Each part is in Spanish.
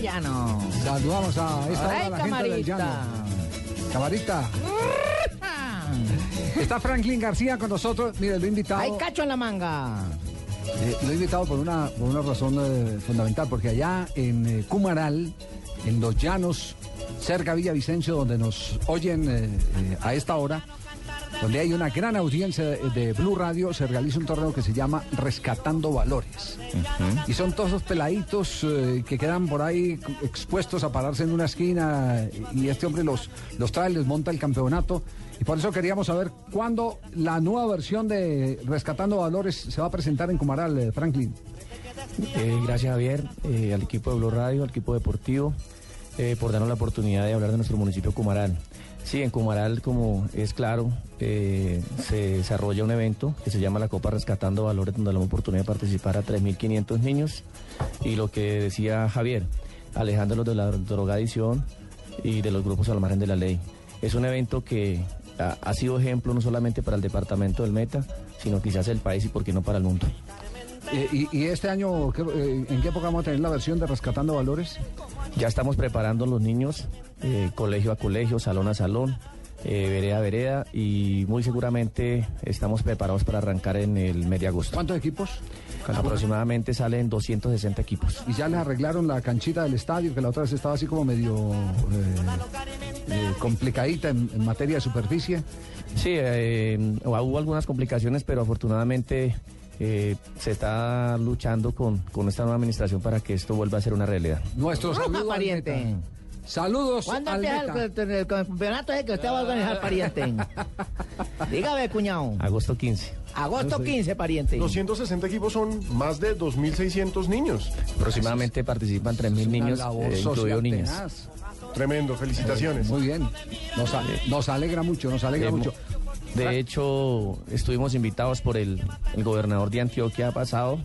de llano. Saludamos a esta hora a la gente del camarita. llano. Camarita. Está Franklin García con nosotros. Mire, lo he invitado. Hay cacho en la manga. eh, lo he invitado por una, por una razón eh, fundamental, porque allá en eh, Cumaral, en los llanos, cerca de Villavicencio, donde nos oyen a esta hora, donde hay una gran audiencia de, de Blue Radio, se realiza un torneo que se llama Rescatando Valores. Y son todos los peladitos eh, que quedan por ahí expuestos a pararse en una esquina y este hombre los, los trae, les monta el campeonato. Y por eso queríamos saber cuándo la nueva versión de Rescatando Valores se va a presentar en Cumaral, eh, Franklin. Eh, gracias Javier, eh, al equipo de Blue Radio, al equipo deportivo, eh, por darnos la oportunidad de hablar de nuestro municipio Cumaral. Sí, en Cumaral, como es claro, eh, se desarrolla un evento que se llama la Copa Rescatando Valores, donde damos oportunidad de participar a 3.500 niños. Y lo que decía Javier, alejándolos de la drogadicción y de los grupos al margen de la ley. Es un evento que ha, ha sido ejemplo no solamente para el departamento del Meta, sino quizás el país y por qué no para el mundo. Eh, y, y este año, ¿qué- eh, ¿en qué época vamos a tener la versión de Rescatando Valores? Ya estamos preparando los niños, eh, colegio a colegio, salón a salón, vereda a vereda y muy seguramente estamos preparados para arrancar en el de agosto. ¿Cuántos equipos? Aproximadamente salen 260 equipos. Y ya les arreglaron la canchita del estadio, que la otra vez estaba así como medio complicadita en, en materia de superficie. Sí, eh, hubo algunas complicaciones, pero afortunadamente eh, se está luchando con, con esta nueva administración para que esto vuelva a ser una realidad. Nuestro saludo pariente. Saludos ¿Cuándo al empieza el, el- el campeonato ese que usted va a organizar, pariente? Dígame, cuñado. Agosto 15. Agosto 15, pariente. 260 equipos son más de 2.600 niños. Aproximadamente participan 3.000 Una niños, eh, incluidos niñas. Tremendo, felicitaciones. Muy bien. Nos, nos alegra mucho, nos alegra Eh, mucho. De hecho, estuvimos invitados por el, el gobernador de Antioquia pasado.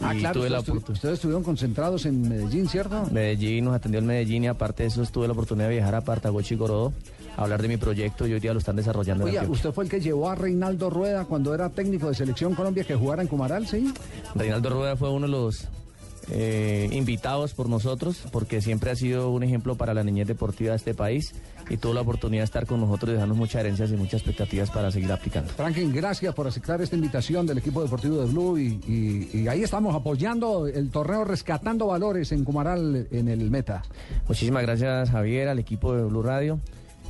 Ah, y claro, tuve la ustedes, estu- oportu- ustedes estuvieron concentrados en Medellín, ¿cierto? Medellín nos atendió el Medellín y aparte de eso tuve la oportunidad de viajar a Partagochi y Gorodó a hablar de mi proyecto y hoy día lo están desarrollando en Oye, Antioquia. usted fue el que llevó a Reinaldo Rueda cuando era técnico de Selección Colombia que jugara en Cumaral, ¿sí? Reinaldo Rueda fue uno de los eh, invitados por nosotros porque siempre ha sido un ejemplo para la niñez deportiva de este país y tuvo la oportunidad de estar con nosotros y dejarnos muchas herencias y muchas expectativas para seguir aplicando. Franklin, gracias por aceptar esta invitación del equipo deportivo de Blue y, y- y ahí estamos apoyando el torneo Rescatando Valores en Cumaral en el Meta. Muchísimas gracias Javier, al equipo de Blue Radio.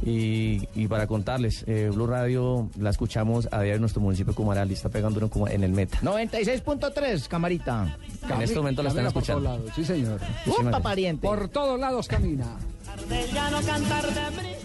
Y, y para contarles, eh, Blue Radio la escuchamos a diario en nuestro municipio de Cumaral y está pegando uno como en el meta. 96.3, camarita. En este momento la están Camina por escuchando. todos lados, sí, señor. Upa, pariente. Por todos lados camina. cantar de.